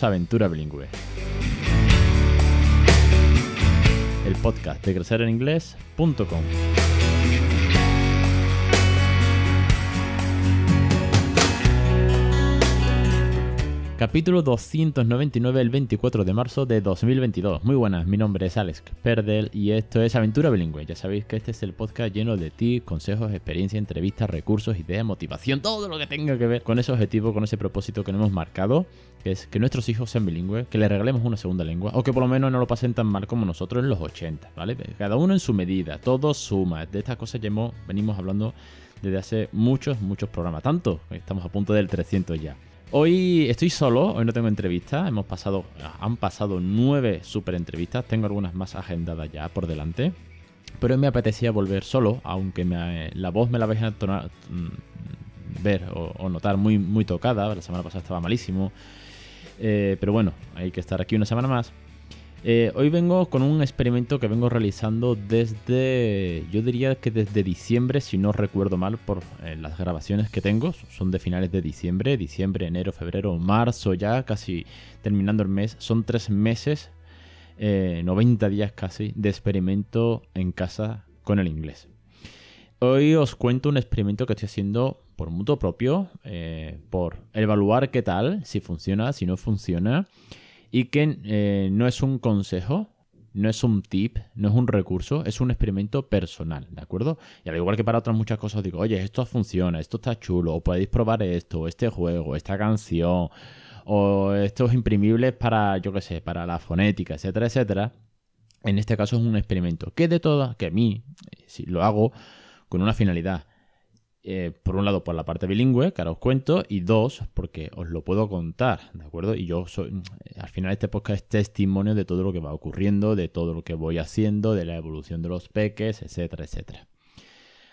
Aventura Bilingüe. El podcast de crecereninglés.com. Capítulo 299, el 24 de marzo de 2022. Muy buenas, mi nombre es Alex Perdel y esto es Aventura Bilingüe. Ya sabéis que este es el podcast lleno de tips, consejos, experiencias, entrevistas, recursos, ideas, motivación, todo lo que tenga que ver con ese objetivo, con ese propósito que nos hemos marcado, que es que nuestros hijos sean bilingües, que les regalemos una segunda lengua o que por lo menos no lo pasen tan mal como nosotros en los 80, ¿vale? Cada uno en su medida, todo suma. De estas cosas ya hemos, venimos hablando desde hace muchos, muchos programas. Tanto, estamos a punto del 300 ya. Hoy estoy solo, hoy no tengo entrevistas, hemos pasado, han pasado nueve super entrevistas, tengo algunas más agendadas ya por delante, pero me apetecía volver solo, aunque la voz me la vais a mm, ver o, notar muy, muy tocada, la semana pasada estaba malísimo, eh, pero bueno, hay que estar aquí una semana más. Eh, hoy vengo con un experimento que vengo realizando desde, yo diría que desde diciembre, si no recuerdo mal, por eh, las grabaciones que tengo, son de finales de diciembre, diciembre, enero, febrero, marzo, ya casi terminando el mes, son tres meses, 90 eh, días casi, de experimento en casa con el inglés. Hoy os cuento un experimento que estoy haciendo por mutuo propio, por evaluar qué tal, si funciona, si no funciona y que eh, no es un consejo, no es un tip, no es un recurso, es un experimento personal, ¿de acuerdo? Y al igual que para otras muchas cosas, digo, oye, esto funciona, esto está chulo, o podéis probar esto, este juego, esta canción, o estos imprimibles para, yo qué sé, para la fonética, etcétera, etcétera. En este caso es un experimento que de todas, que a mí, si lo hago con una finalidad, eh, por un lado por la parte bilingüe, que ahora os cuento, y dos, porque os lo puedo contar, ¿de acuerdo? Y yo soy, al final este podcast es testimonio de todo lo que va ocurriendo, de todo lo que voy haciendo, de la evolución de los peques, etcétera, etcétera.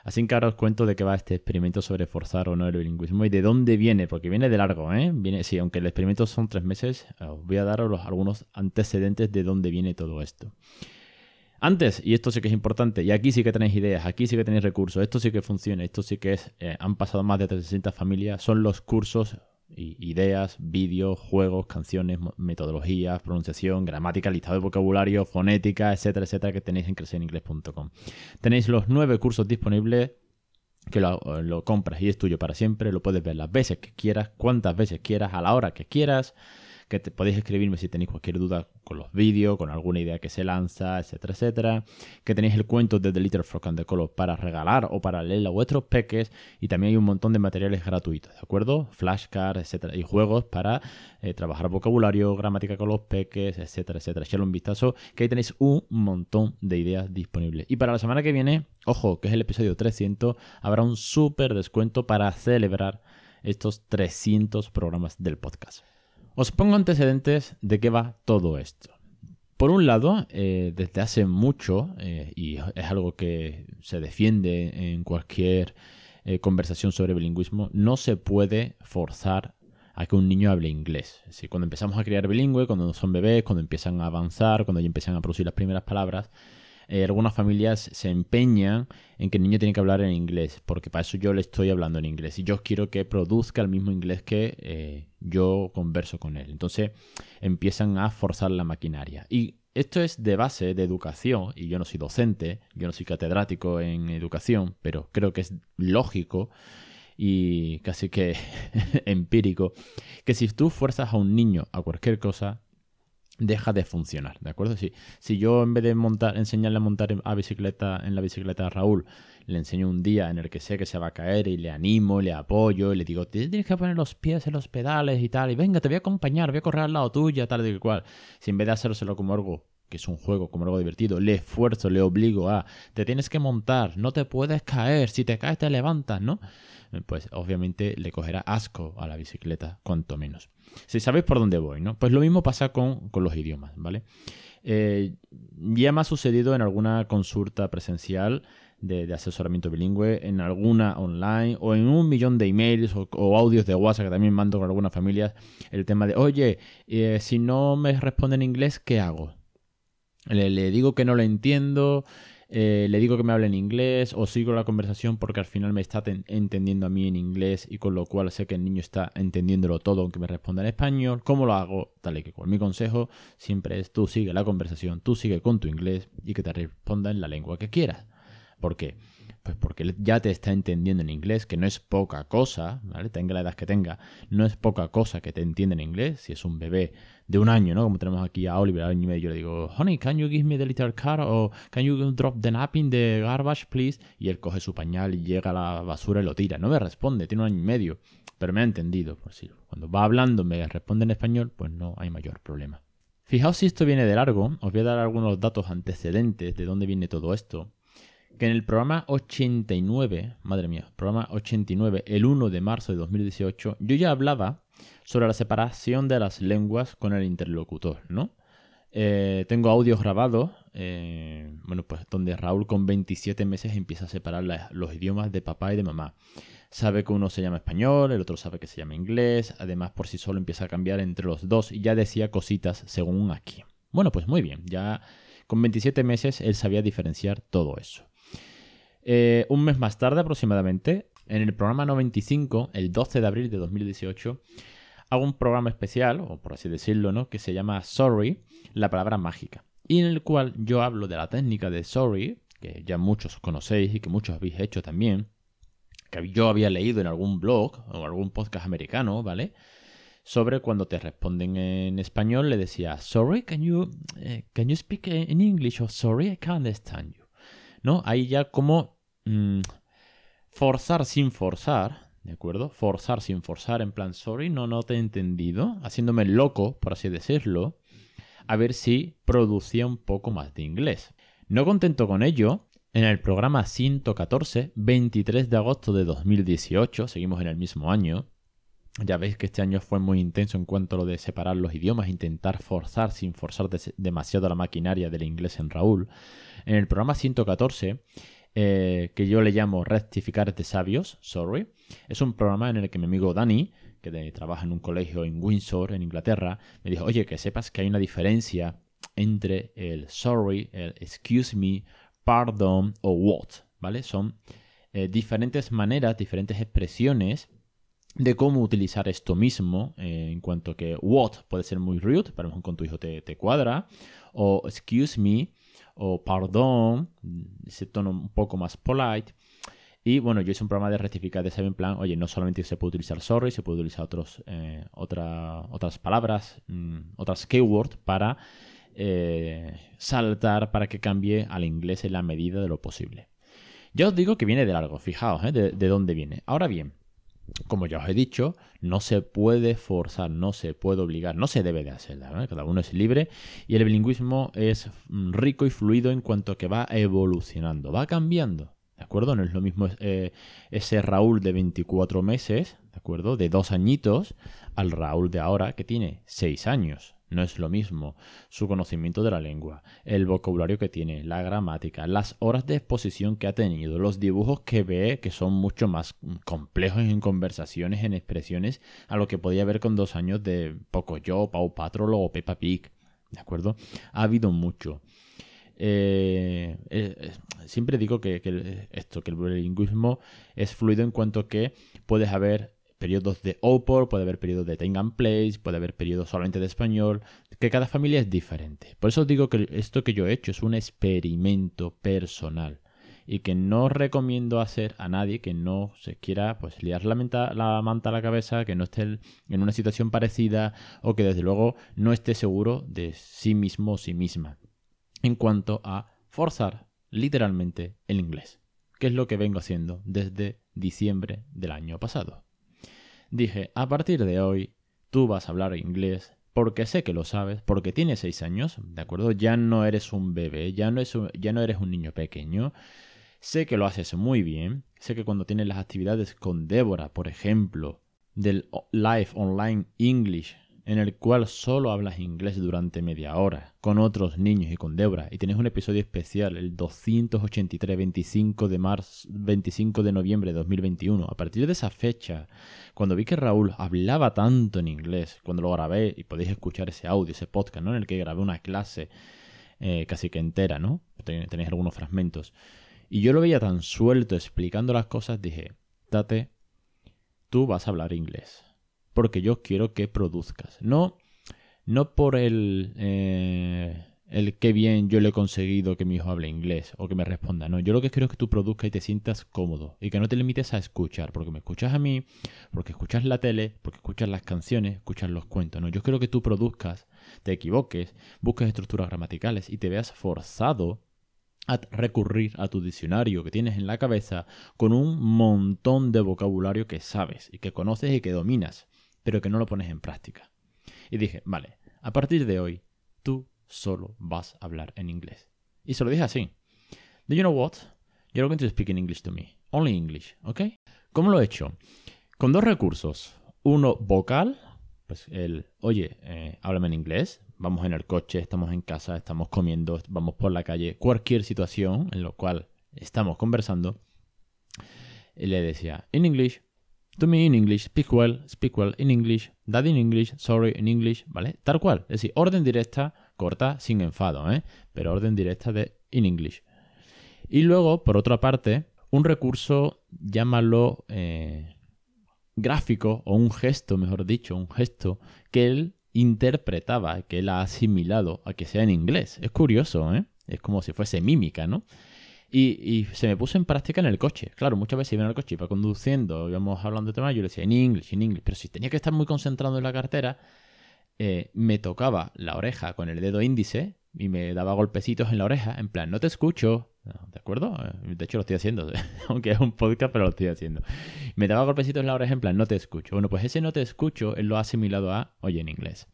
Así que ahora os cuento de qué va este experimento sobre forzar o no el bilingüismo y de dónde viene, porque viene de largo, ¿eh? Viene, sí, aunque el experimento son tres meses, os voy a dar algunos antecedentes de dónde viene todo esto. Antes, y esto sí que es importante, y aquí sí que tenéis ideas, aquí sí que tenéis recursos, esto sí que funciona, esto sí que es, eh, han pasado más de 300 familias, son los cursos, ideas, vídeos, juegos, canciones, metodologías, pronunciación, gramática, listado de vocabulario, fonética, etcétera, etcétera, que tenéis en crecereningles.com. Tenéis los nueve cursos disponibles que lo, lo compras y es tuyo para siempre, lo puedes ver las veces que quieras, cuantas veces quieras, a la hora que quieras que podéis escribirme si tenéis cualquier duda con los vídeos, con alguna idea que se lanza, etcétera, etcétera. Que tenéis el cuento de The Little Frog and the Color para regalar o para leer a vuestros peques. Y también hay un montón de materiales gratuitos, ¿de acuerdo? Flashcards, etcétera. Y juegos para eh, trabajar vocabulario, gramática con los peques, etcétera, etcétera. Echadle un vistazo, que ahí tenéis un montón de ideas disponibles. Y para la semana que viene, ojo, que es el episodio 300, habrá un súper descuento para celebrar estos 300 programas del podcast. Os pongo antecedentes de qué va todo esto. Por un lado, eh, desde hace mucho, eh, y es algo que se defiende en cualquier eh, conversación sobre bilingüismo, no se puede forzar a que un niño hable inglés. Cuando empezamos a criar bilingüe, cuando son bebés, cuando empiezan a avanzar, cuando ya empiezan a producir las primeras palabras, eh, algunas familias se empeñan en que el niño tiene que hablar en inglés, porque para eso yo le estoy hablando en inglés y yo quiero que produzca el mismo inglés que eh, yo converso con él. Entonces empiezan a forzar la maquinaria. Y esto es de base de educación, y yo no soy docente, yo no soy catedrático en educación, pero creo que es lógico y casi que empírico, que si tú fuerzas a un niño a cualquier cosa, deja de funcionar, ¿de acuerdo? Si, si yo en vez de montar, enseñarle a montar a bicicleta en la bicicleta a Raúl, le enseño un día en el que sé que se va a caer y le animo, le apoyo y le digo, tienes que poner los pies en los pedales y tal, y venga, te voy a acompañar, voy a correr al lado tuya, tal y cual. Si en vez de hacérselo como algo que es un juego como algo divertido, le esfuerzo, le obligo a, te tienes que montar, no te puedes caer, si te caes te levantas, ¿no? Pues obviamente le cogerá asco a la bicicleta, cuanto menos. Si sabéis por dónde voy, ¿no? Pues lo mismo pasa con, los idiomas, ¿vale? Eh, ya me ha sucedido en alguna consulta presencial de, asesoramiento bilingüe, en alguna online o en un millón de emails o, audios de WhatsApp que también mando con algunas familias, el tema de, oye, eh, si no me responde en inglés, ¿qué hago? Le, digo que no lo entiendo, eh, le digo que me hable en inglés o sigo la conversación porque al final me está entendiendo a mí en inglés y con lo cual sé que el niño está entendiéndolo todo aunque me responda en español. ¿Cómo lo hago? Tal y que con mi consejo siempre es tú sigue la conversación, tú sigue con tu inglés y que te responda en la lengua que quieras. ¿Por qué? Pues porque ya te está entendiendo en inglés, que no es poca cosa, ¿vale? Tenga la edad que tenga, no es poca cosa que te entienda en inglés. Si es un bebé de un año, ¿no? Como tenemos aquí a Oliver, año y medio, yo le digo, honey, can you give me the little car? O can you drop the nap in the garbage, please? Y él coge su pañal y llega a la basura y lo tira. No me responde, tiene un año y medio, pero me ha entendido. Por si cuando va hablando me responde en español, pues no hay mayor problema. Fijaos si esto viene de largo, os voy a dar algunos datos antecedentes de dónde viene todo esto que en el programa 89, madre mía, programa 89, el 1 de marzo de 2018, yo ya hablaba sobre la separación de las lenguas con el interlocutor, ¿no? Eh, tengo audios grabados, eh, bueno, pues donde Raúl con 27 meses empieza a separar los idiomas de papá y de mamá. Sabe que uno se llama español, el otro sabe que se llama inglés, además por sí solo empieza a cambiar entre los dos y ya decía cositas según aquí. Bueno, pues muy bien, ya con 27 meses él sabía diferenciar todo eso. Eh, un mes más tarde aproximadamente, en el programa 95, el 12 de abril de 2018, hago un programa especial, o por así decirlo, ¿no? que se llama Sorry, la palabra mágica, y en el cual yo hablo de la técnica de Sorry, que ya muchos conocéis y que muchos habéis hecho también, que yo había leído en algún blog o algún podcast americano, ¿vale? Sobre cuando te responden en español, le decía, sorry, can you, eh, can you speak in English? O sorry, I can't understand you. ¿No? Ahí ya como mm, forzar sin forzar, ¿de acuerdo? Forzar sin forzar, en plan, sorry, no, no te he entendido, haciéndome loco, por así decirlo, a ver si producía un poco más de inglés. No contento con ello, en el programa 114, 23 de agosto de 2018, seguimos en el mismo año, ya veis que este año fue muy intenso en cuanto a lo de separar los idiomas, intentar forzar sin forzar demasiado la maquinaria del inglés en Raúl. En el programa 114, eh, que yo le llamo Rectificar de Sabios, sorry, es un programa en el que mi amigo Dani, que trabaja en un colegio en Windsor, en Inglaterra, me dijo, oye, que sepas que hay una diferencia entre el sorry, el excuse me, pardon o what, ¿vale? Son eh, diferentes maneras, diferentes expresiones de cómo utilizar esto mismo, eh, en cuanto que what puede ser muy rude, pero con tu hijo te, cuadra, o excuse me, o pardon, ese tono un poco más polite. Y bueno, yo hice un programa de rectificar de en plan, oye, no solamente se puede utilizar sorry, se puede utilizar otros, eh, otras palabras, mm, otras keywords para eh, saltar, para que cambie al inglés en la medida de lo posible. Ya os digo que viene de largo, fijaos de, de dónde viene. Ahora bien, como ya os he dicho, no se puede forzar, no se puede obligar, no se debe de hacer. Cada uno es libre y el bilingüismo es mm, rico y fluido en cuanto que va evolucionando, va cambiando. ¿De acuerdo? No es lo mismo eh, ese Raúl de 24 meses, ¿de acuerdo? De dos añitos, al Raúl de ahora que tiene 6 años. No es lo mismo su conocimiento de la lengua, el vocabulario que tiene, la gramática, las horas de exposición que ha tenido, los dibujos que ve, que son mucho más complejos en conversaciones, en expresiones, a lo que podía ver con dos años de Poco Yo, Pau Patrol o Peppa Pig. ¿De acuerdo? Ha habido mucho. Eh, eh, siempre digo que, que, esto, que el bilingüismo es fluido en cuanto que puedes haber periodos de OPOR, puede haber periodos de Time Place, puede haber periodos solamente de español, que cada familia es diferente. Por eso digo que esto que yo he hecho es un experimento personal y que no recomiendo hacer a nadie que no se quiera pues liar la, la manta a la cabeza, que no esté en una situación parecida o que desde luego no esté seguro de sí mismo o sí misma en cuanto a forzar literalmente el inglés, que es lo que vengo haciendo desde diciembre del año pasado. Dije, a partir de hoy, tú vas a hablar inglés porque sé que lo sabes, porque tienes seis años, ¿de acuerdo? Ya no eres un bebé, ya no, ya no eres un niño pequeño. Sé que lo haces muy bien. Sé que cuando tienes las actividades con Débora, por ejemplo, del Live Online English, en el cual solo hablas inglés durante media hora con otros niños y con Debra y tienes un episodio especial el 283 25 de marzo 25 de noviembre de 2021 a partir de esa fecha cuando vi que Raúl hablaba tanto en inglés cuando lo grabé y podéis escuchar ese audio ese podcast ¿no? en el que grabé una clase eh, casi que entera, ¿no? Tenéis algunos fragmentos. Y yo lo veía tan suelto explicando las cosas, dije, date, tú vas a hablar inglés. Porque yo quiero que produzcas. No, no por el, eh, el qué bien yo le he conseguido que mi hijo hable inglés o que me responda. No, yo lo que quiero es que tú produzcas y te sientas cómodo y que no te limites a escuchar, porque me escuchas a mí, porque escuchas la tele, porque escuchas las canciones, escuchas los cuentos. No, yo quiero que tú produzcas, te equivoques, busques estructuras gramaticales y te veas forzado a recurrir a tu diccionario que tienes en la cabeza con un montón de vocabulario que sabes y que conoces y que dominas, pero que no lo pones en práctica. Y dije, vale, a partir de hoy, tú solo vas a hablar en inglés. Y se lo dije así. Do you know what? You're going to speak in English to me. Only English, ¿ok? ¿Cómo lo he hecho? Con dos recursos. Uno vocal, pues el, oye, eh, háblame en inglés. Vamos en el coche, estamos en casa, estamos comiendo, vamos por la calle. Cualquier situación en la cual estamos conversando. le decía, in English, to me in English, speak well, speak well in English, dad in English, sorry in English, ¿vale? Tal cual. Es decir, orden directa corta sin enfado, ¿eh? pero orden directa de in English. Y luego, por otra parte, un recurso, llámalo eh, gráfico o un gesto, mejor dicho, un gesto que él interpretaba, que él ha asimilado a que sea en inglés. Es curioso, ¿eh? Es como si fuese mímica, ¿no? Y, se me puso en práctica en el coche. Claro, muchas veces iba en el coche, iba conduciendo, íbamos hablando de tema, yo le decía en inglés, en inglés. Pero si tenía que estar muy concentrado en la cartera, eh, me tocaba la oreja con el dedo índice y me daba golpecitos en la oreja, en plan, no te escucho. ¿De acuerdo? Eh, de hecho, lo estoy haciendo, aunque es un podcast, pero lo estoy haciendo. Me daba golpecitos en la oreja, en plan, no te escucho. Bueno, pues ese no te escucho, él lo ha asimilado a oye en inglés.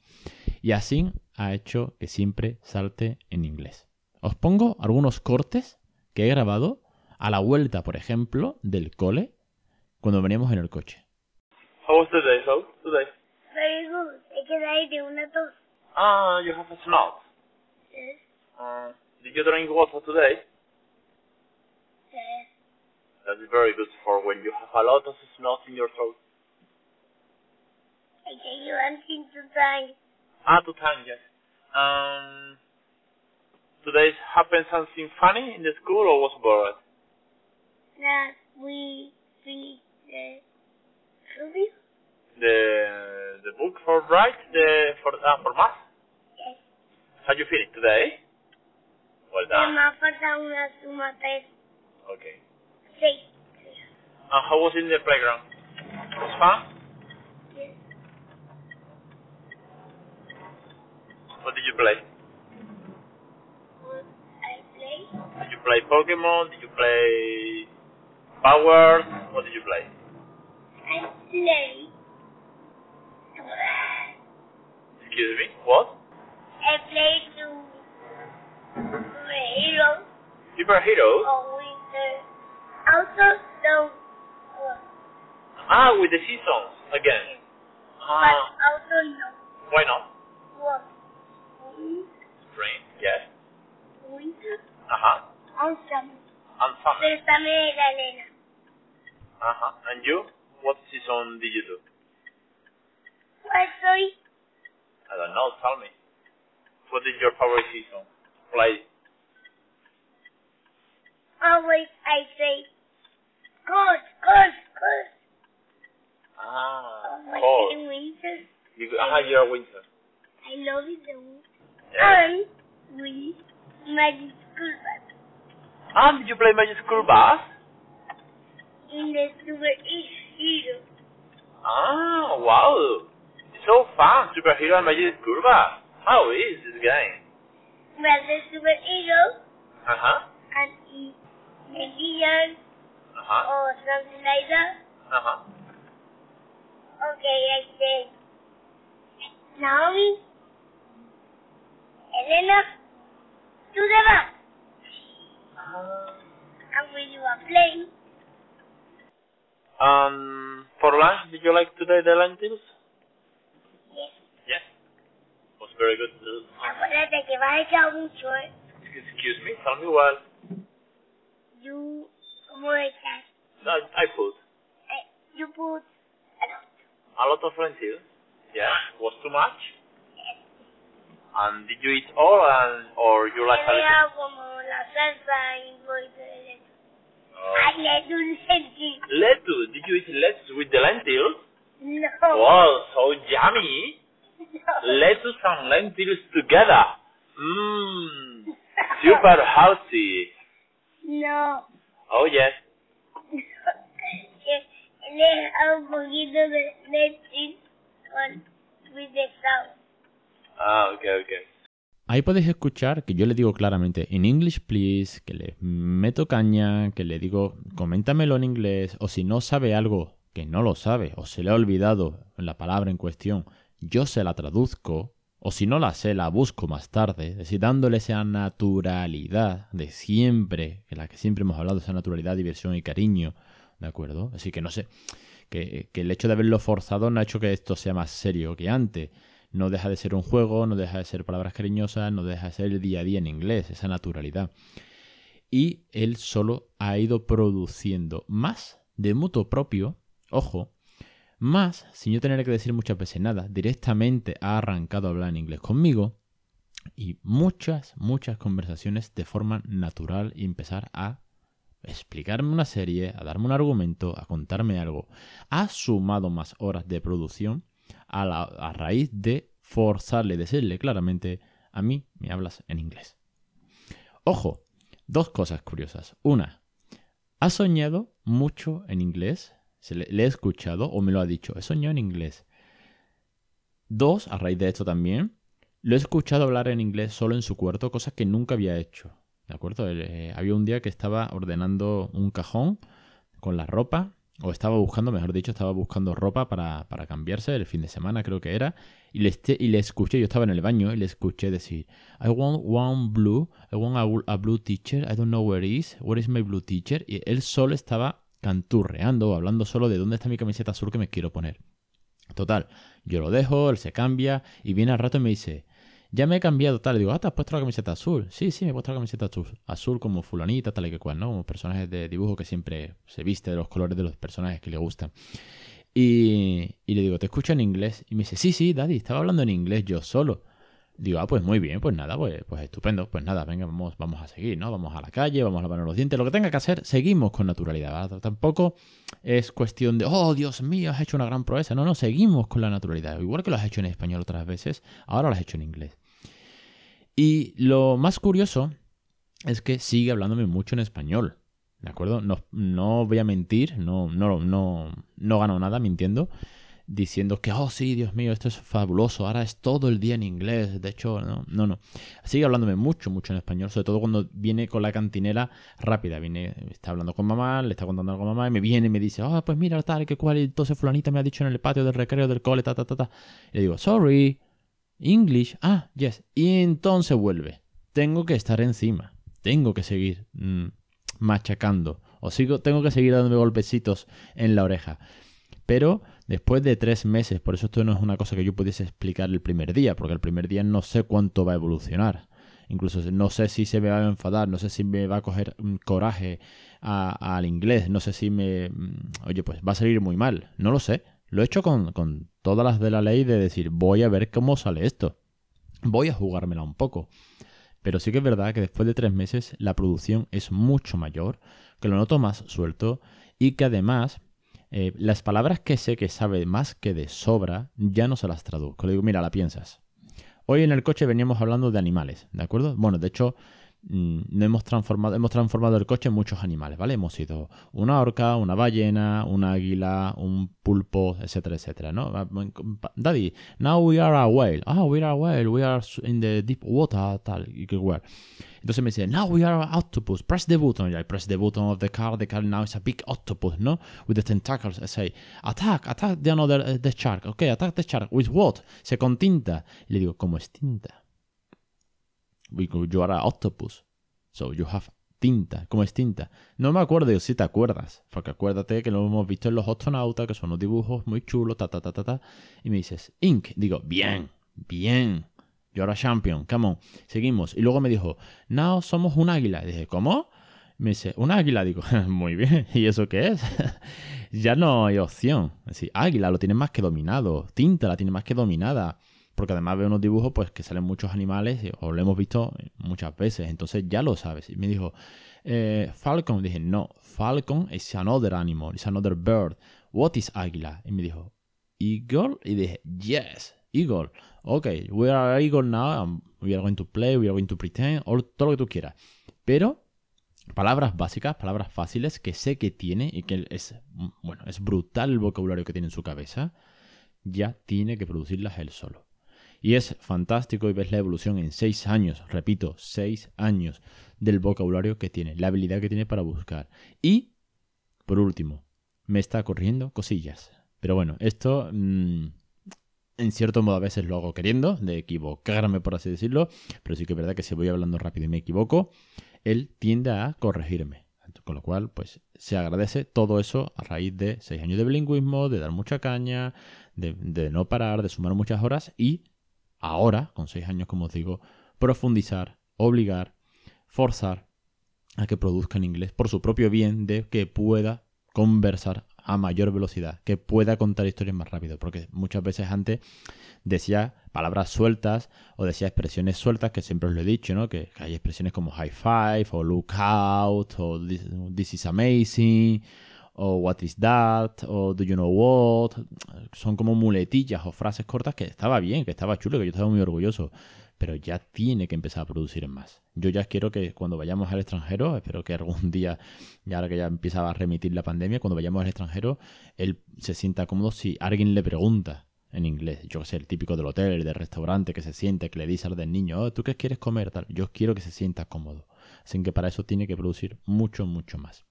Y así ha hecho que siempre salte en inglés. Os pongo algunos cortes que he grabado a la vuelta, por ejemplo, del cole cuando veníamos en el coche. How was the day? How today? Very good. Es que ahí de una tos. Ah, you have a snot. Yes. Uh, did you drink water today? Yes. That is very good for when you have a lot of snot in your throat. Es que you want to try. Ah, to time, yes. Um, today happened something funny in the school or was bored? That we finished the review. The the book for write the for ah, for math. Yes. How you feel today? Well Me done. más falta una suma tres. Okay. Seis. And how was it in the playground? Was fun? Yes. What did you play? What. Did you play Pokemon? Did you play Powers? What did you play? I play. Excuse me. What? I play to hero Superheroes? or winter. Also don't. Ah, with the seasons again. But Ah, also no why not? Win- Spring. Yes. Winter Uh huh. or summer. And summer. Préstame la nena. Uh huh. And you? What season did you do? ¿Cuál soy? I don't know. Tell me. What is your favorite season? Play. Always I say, cold, cold, cold. Ah, Always cold. in winter. You ah, you're winter. I love it the winter. Yes. And we magic school bus Ah, did you play Magic School Bus? in the super hero. Ah, wow. It's so fun. Superhero and Magic School Bus. How is this game? Well, the super hero Uh huh. and the villain Uh huh. or something like that. Uh huh. Okay, I said, Naomi, Elena, to the bus. And when you are playing, Um, for lunch, did you like today the lentils? yes, Yes. Was very good. Acuérdate que vas a echar mucho. Excuse me. Tell me well. You, ¿cómo echas? I, I put Eh, you put a lot. a lot of lentils. Yeah. Was too much. And did you eat all, and or you like a little? Como la salsa y un poquito de leche. Oh. Ay, le sí. Lettuce. Did you eat lettuce with the lentils? No. Wow, so yummy. No. Lettuce and lentils together. Mmm. Super healthy. No. Oh yes. Le deja un poquito de leche con with the sauce. Ah, okay, okay. Ahí podéis escuchar que yo le digo claramente in English please, que le meto caña, que le digo coméntamelo en inglés, o si no sabe algo que no lo sabe, o se le ha olvidado la palabra en cuestión, yo se la traduzco, o si no la sé, la busco más tarde, es decir, dándole esa naturalidad de siempre, que la que siempre hemos hablado, esa naturalidad, diversión y cariño, ¿de acuerdo? Así que no sé, que, que el hecho de haberlo forzado no ha hecho que esto sea más serio que antes. No deja de ser un juego, no deja de ser palabras cariñosas, no deja de ser el día a día en inglés, esa naturalidad. Y él solo ha ido produciendo más de mutuo propio, ojo, más, sin yo tener que decir muchas veces nada, directamente ha arrancado a hablar en inglés conmigo y muchas, muchas conversaciones de forma natural y empezar a explicarme una serie, a darme un argumento, a contarme algo. Ha sumado más horas de producción a, raíz de forzarle, decirle claramente, a mí me hablas en inglés. Ojo, dos cosas curiosas. Una, ¿ha soñado mucho en inglés? Se le, le he escuchado o me lo ha dicho. He soñado en inglés. Dos, a raíz de esto también, lo he escuchado hablar en inglés solo en su cuarto, cosa que nunca había hecho. ¿De acuerdo? Eh, había un día que estaba ordenando un cajón con la ropa, o estaba buscando, mejor dicho, estaba buscando ropa para, para cambiarse el fin de semana, creo que era, y le, y le escuché, yo estaba en el baño y le escuché decir, I want one blue, I want a, a blue teacher, I don't know where is, where is my blue teacher, y él solo estaba canturreando, hablando solo de dónde está mi camiseta azul que me quiero poner. Total, yo lo dejo, él se cambia y viene al rato y me dice, ya me he cambiado tal. Digo, ah, te has puesto la camiseta azul. Sí, sí, me he puesto la camiseta azul. Azul como fulanita, tal y que cual, ¿no? Como personajes de dibujo que siempre se viste de los colores de los personajes que le gustan. Y, y le digo, te escucho en inglés. Y me dice, sí, sí, daddy, estaba hablando en inglés yo solo. Digo, ah, pues muy bien, pues nada, pues, pues estupendo. Pues nada, venga, vamos, vamos a seguir, ¿no? Vamos a la calle, vamos a lavarnos los dientes, lo que tenga que hacer, seguimos con naturalidad. Tampoco es cuestión de, oh, Dios mío, has hecho una gran proeza. No, no, seguimos con la naturalidad. Igual que lo has hecho en español otras veces, ahora lo has hecho en inglés. Y lo más curioso es que sigue hablándome mucho en español. ¿De acuerdo? No, no voy a mentir, no, no, no, no gano nada mintiendo, diciendo que, oh sí, Dios mío, esto es fabuloso, ahora es todo el día en inglés. De hecho, no, no, no. Sigue hablándome mucho, mucho en español, sobre todo cuando viene con la cantinera rápida. Viene, está hablando con mamá, le está contando algo a mamá, y me viene y me dice, oh, pues mira, tal, que cual, y entonces fulanita me ha dicho en el patio del recreo del cole, ta, ta, ta, ta. Y le digo, sorry, English, ah, yes. Y entonces vuelve. Tengo que estar encima. Tengo que seguir mm, machacando. O sigo, tengo que seguir dándome golpecitos en la oreja. Pero después de tres meses, por eso esto no es una cosa que yo pudiese explicar el primer día, porque el primer día no sé cuánto va a evolucionar. Incluso no sé si se me va a enfadar, no sé si me va a coger mm, coraje al inglés, no sé si me... mm, Oye, pues va a salir muy mal. No lo sé. Lo he hecho con, con todas las de la ley de decir, voy a ver cómo sale esto. Voy a jugármela un poco. Pero sí que es verdad que después de tres meses la producción es mucho mayor, que lo noto más suelto y que además eh, las palabras que sé que sabe más que de sobra ya no se las traduzco. Le digo, mira, la piensas. Hoy en el coche veníamos hablando de animales, ¿de acuerdo? Bueno, de hecho, no hemos transformado, hemos transformado el coche en muchos animales, ¿vale? Hemos sido una orca, una ballena, un águila, un pulpo, etcétera, etcétera, ¿no? Daddy, now we are a whale. Ah, we are a whale, we are in the deep water, tal, y que. Entonces me dice, now we are an octopus, press the button. I press the button of the car, the car now is a big octopus, no? With the tentacles. I say, attack, attack the another, uh, the shark. Okay, attack the shark. With what? Se con tinta. Y le digo, ¿cómo es tinta? Because you octopus. So you have tinta. ¿Cómo es tinta? No me acuerdo, yo si te acuerdas. Porque acuérdate que lo hemos visto en los astronautas, que son unos dibujos muy chulos, ta, ta, ta, ta, ta. Y me dices, ink. Digo, bien, bien. You're a champion, come on. Seguimos. Y luego me dijo, now somos un águila. Y dije, ¿cómo? Me dice, un águila. Digo, muy bien. ¿Y eso qué es? ya no hay opción. Es decir, águila lo tiene más que dominado. Tinta la tiene más que dominada. Porque además veo unos dibujos pues que salen muchos animales o lo hemos visto muchas veces, entonces ya lo sabes. Y me dijo, eh, Falcon, dije, no, Falcon is another animal, is another bird. What is águila? Y me dijo, Eagle, y dije, yes, Eagle. Ok, we are Eagle now, we are going to play, we are going to pretend, todo lo que tú quieras. Pero palabras básicas, palabras fáciles que sé que tiene y que es, bueno, es brutal el vocabulario que tiene en su cabeza, ya tiene que producirlas él solo. Y es fantástico y ves la evolución en seis años, repito, seis años del vocabulario que tiene, la habilidad que tiene para buscar. Y, por último, me está corriendo cosillas. Pero bueno, esto mm, en cierto modo a veces lo hago queriendo, de equivocarme por así decirlo, pero sí que es verdad que si voy hablando rápido y me equivoco, él tiende a corregirme. Con lo cual, pues se agradece todo eso a raíz de seis años de bilingüismo, de dar mucha caña, de, de no parar, de sumar muchas horas y ahora, con seis años, como os digo, profundizar, obligar, forzar a que produzca en inglés por su propio bien de que pueda conversar a mayor velocidad, que pueda contar historias más rápido, porque muchas veces antes decía palabras sueltas o decía expresiones sueltas, que siempre os lo he dicho, ¿no? Que, hay expresiones como high five o look out o this, is amazing o what is that o do you know what. Son como muletillas o frases cortas que estaba bien, que estaba chulo, que yo estaba muy orgulloso pero ya tiene que empezar a producir más. Yo ya quiero que cuando vayamos al extranjero, espero que algún día, ya que ya empieza a remitir la pandemia, cuando vayamos al extranjero, él se sienta cómodo si alguien le pregunta en inglés. Yo que sé, el típico del hotel, del restaurante, que se siente, que le dice al del niño, oh, ¿tú qué quieres comer? Tal. Yo quiero que se sienta cómodo. Así que para eso tiene que producir mucho, mucho más.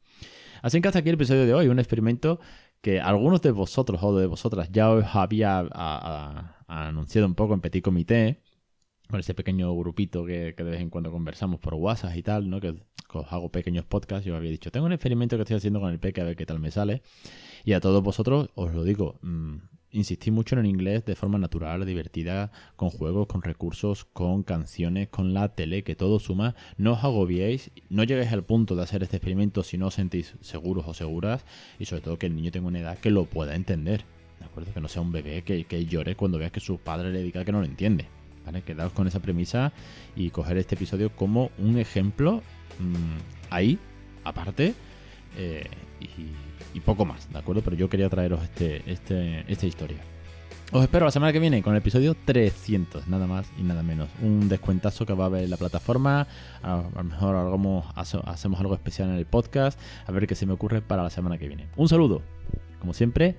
Así que hasta aquí el episodio de hoy, un experimento que algunos de vosotros o de vosotras ya os había anunciado un poco en Petit Comité, con ese pequeño grupito que, de vez en cuando conversamos por WhatsApp y tal, ¿no? Que, os hago pequeños podcasts. Yo había dicho, tengo un experimento que estoy haciendo con el peque a ver qué tal me sale. Y a todos vosotros os lo digo, mmm, insistí mucho en el inglés de forma natural, divertida, con juegos, con recursos, con canciones, con la tele, que todo suma. No os agobiéis, no lleguéis al punto de hacer este experimento si no os sentís seguros o seguras. Y sobre todo que el niño tenga una edad que lo pueda entender. ¿De acuerdo? Que no sea un bebé que, que llore cuando vea que su padre le diga que no lo entiende. ¿vale? Quedaos con esa premisa y coger este episodio como un ejemplo mm, ahí, aparte, eh, y, poco más, ¿de acuerdo? Pero yo quería traeros este, este, esta historia. Os espero la semana que viene con el episodio 300, nada más y nada menos. Un descuentazo que va a haber en la plataforma. A, lo mejor hacemos algo especial en el podcast. A ver qué se me ocurre para la semana que viene. Un saludo. Como siempre.